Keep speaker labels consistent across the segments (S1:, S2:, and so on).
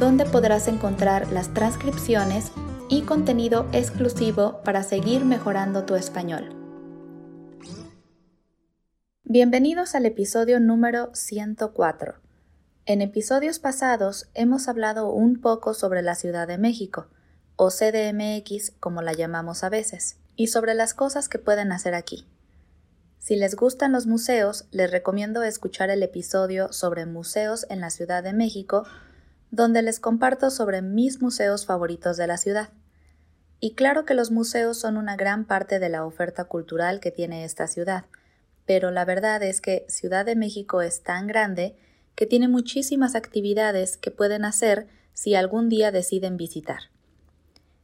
S1: donde podrás encontrar las transcripciones y contenido exclusivo para seguir mejorando tu español. Bienvenidos al episodio número 104. En episodios pasados hemos hablado un poco sobre la Ciudad de México, o CDMX como la llamamos a veces, y sobre las cosas que pueden hacer aquí. Si les gustan los museos, les recomiendo escuchar el episodio sobre museos en la Ciudad de México donde les comparto sobre mis museos favoritos de la ciudad. Y claro que los museos son una gran parte de la oferta cultural que tiene esta ciudad, pero la verdad es que Ciudad de México es tan grande que tiene muchísimas actividades que pueden hacer si algún día deciden visitar.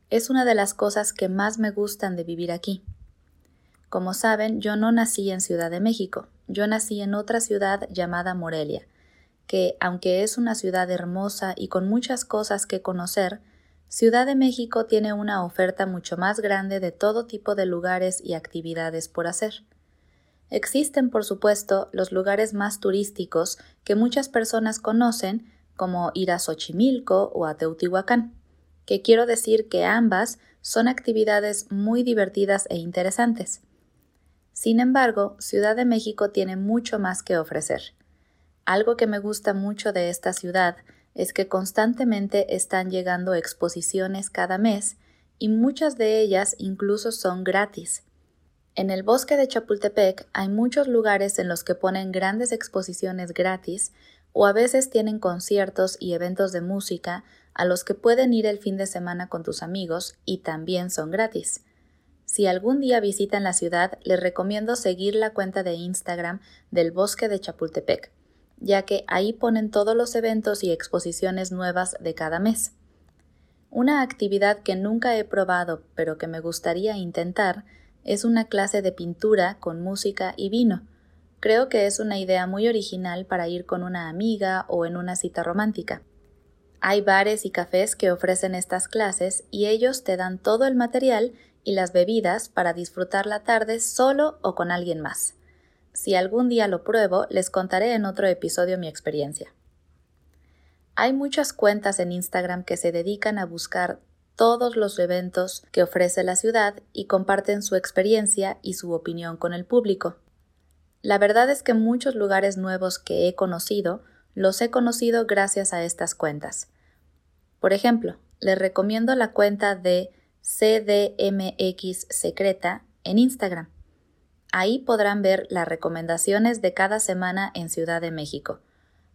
S1: Es una de las cosas que más me gustan de vivir aquí. Como saben, yo no nací en Ciudad de México, yo nací en otra ciudad llamada Morelia, que, aunque es una ciudad hermosa y con muchas cosas que conocer, Ciudad de México tiene una oferta mucho más grande de todo tipo de lugares y actividades por hacer. Existen, por supuesto, los lugares más turísticos que muchas personas conocen, como ir a Xochimilco o a Teotihuacán, que quiero decir que ambas son actividades muy divertidas e interesantes. Sin embargo, Ciudad de México tiene mucho más que ofrecer. Algo que me gusta mucho de esta ciudad es que constantemente están llegando exposiciones cada mes y muchas de ellas incluso son gratis. En el bosque de Chapultepec hay muchos lugares en los que ponen grandes exposiciones gratis o a veces tienen conciertos y eventos de música a los que pueden ir el fin de semana con tus amigos y también son gratis. Si algún día visitan la ciudad, les recomiendo seguir la cuenta de Instagram del bosque de Chapultepec ya que ahí ponen todos los eventos y exposiciones nuevas de cada mes. Una actividad que nunca he probado, pero que me gustaría intentar, es una clase de pintura con música y vino. Creo que es una idea muy original para ir con una amiga o en una cita romántica. Hay bares y cafés que ofrecen estas clases y ellos te dan todo el material y las bebidas para disfrutar la tarde solo o con alguien más. Si algún día lo pruebo, les contaré en otro episodio mi experiencia. Hay muchas cuentas en Instagram que se dedican a buscar todos los eventos que ofrece la ciudad y comparten su experiencia y su opinión con el público. La verdad es que muchos lugares nuevos que he conocido los he conocido gracias a estas cuentas. Por ejemplo, les recomiendo la cuenta de CDMX Secreta en Instagram. Ahí podrán ver las recomendaciones de cada semana en Ciudad de México,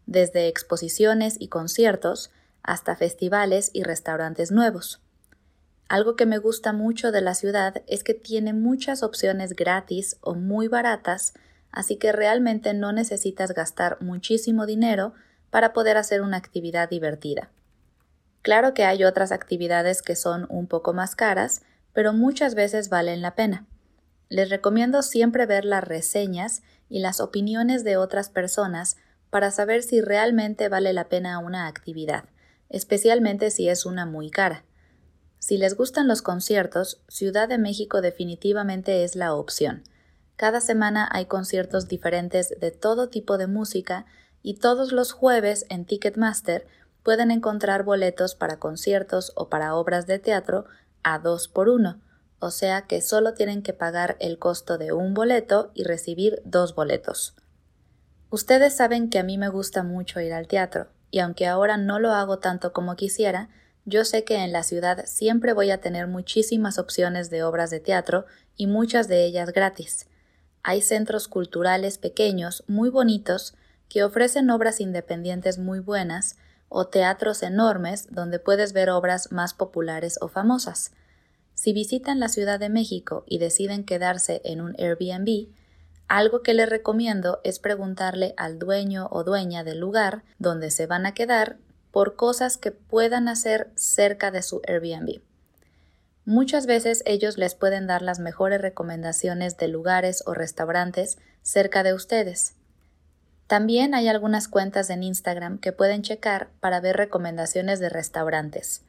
S1: desde exposiciones y conciertos hasta festivales y restaurantes nuevos. Algo que me gusta mucho de la ciudad es que tiene muchas opciones gratis o muy baratas, así que realmente no necesitas gastar muchísimo dinero para poder hacer una actividad divertida. Claro que hay otras actividades que son un poco más caras, pero muchas veces valen la pena. Les recomiendo siempre ver las reseñas y las opiniones de otras personas para saber si realmente vale la pena una actividad, especialmente si es una muy cara. Si les gustan los conciertos, Ciudad de México definitivamente es la opción. Cada semana hay conciertos diferentes de todo tipo de música y todos los jueves en Ticketmaster pueden encontrar boletos para conciertos o para obras de teatro a dos por uno o sea que solo tienen que pagar el costo de un boleto y recibir dos boletos. Ustedes saben que a mí me gusta mucho ir al teatro, y aunque ahora no lo hago tanto como quisiera, yo sé que en la ciudad siempre voy a tener muchísimas opciones de obras de teatro y muchas de ellas gratis. Hay centros culturales pequeños, muy bonitos, que ofrecen obras independientes muy buenas, o teatros enormes donde puedes ver obras más populares o famosas. Si visitan la Ciudad de México y deciden quedarse en un Airbnb, algo que les recomiendo es preguntarle al dueño o dueña del lugar donde se van a quedar por cosas que puedan hacer cerca de su Airbnb. Muchas veces ellos les pueden dar las mejores recomendaciones de lugares o restaurantes cerca de ustedes. También hay algunas cuentas en Instagram que pueden checar para ver recomendaciones de restaurantes.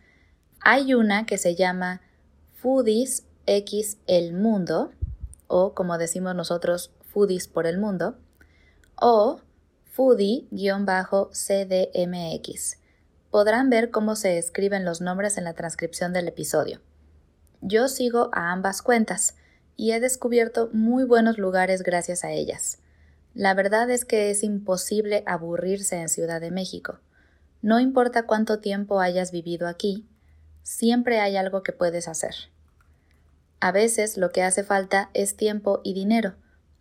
S1: Hay una que se llama Foodies X El Mundo, o como decimos nosotros, Foodies por el Mundo, o Foodie-CDMX. Podrán ver cómo se escriben los nombres en la transcripción del episodio. Yo sigo a ambas cuentas y he descubierto muy buenos lugares gracias a ellas. La verdad es que es imposible aburrirse en Ciudad de México. No importa cuánto tiempo hayas vivido aquí, siempre hay algo que puedes hacer. A veces lo que hace falta es tiempo y dinero,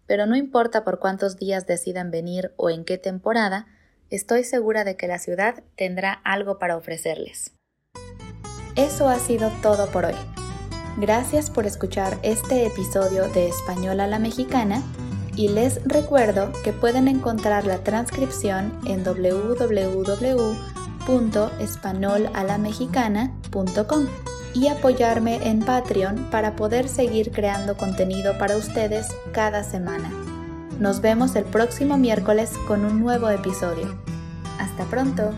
S1: pero no importa por cuántos días decidan venir o en qué temporada, estoy segura de que la ciudad tendrá algo para ofrecerles. Eso ha sido todo por hoy. Gracias por escuchar este episodio de Español a la Mexicana y les recuerdo que pueden encontrar la transcripción en www.espanolalamexicana.com y apoyarme en Patreon para poder seguir creando contenido para ustedes cada semana. Nos vemos el próximo miércoles con un nuevo episodio. Hasta pronto.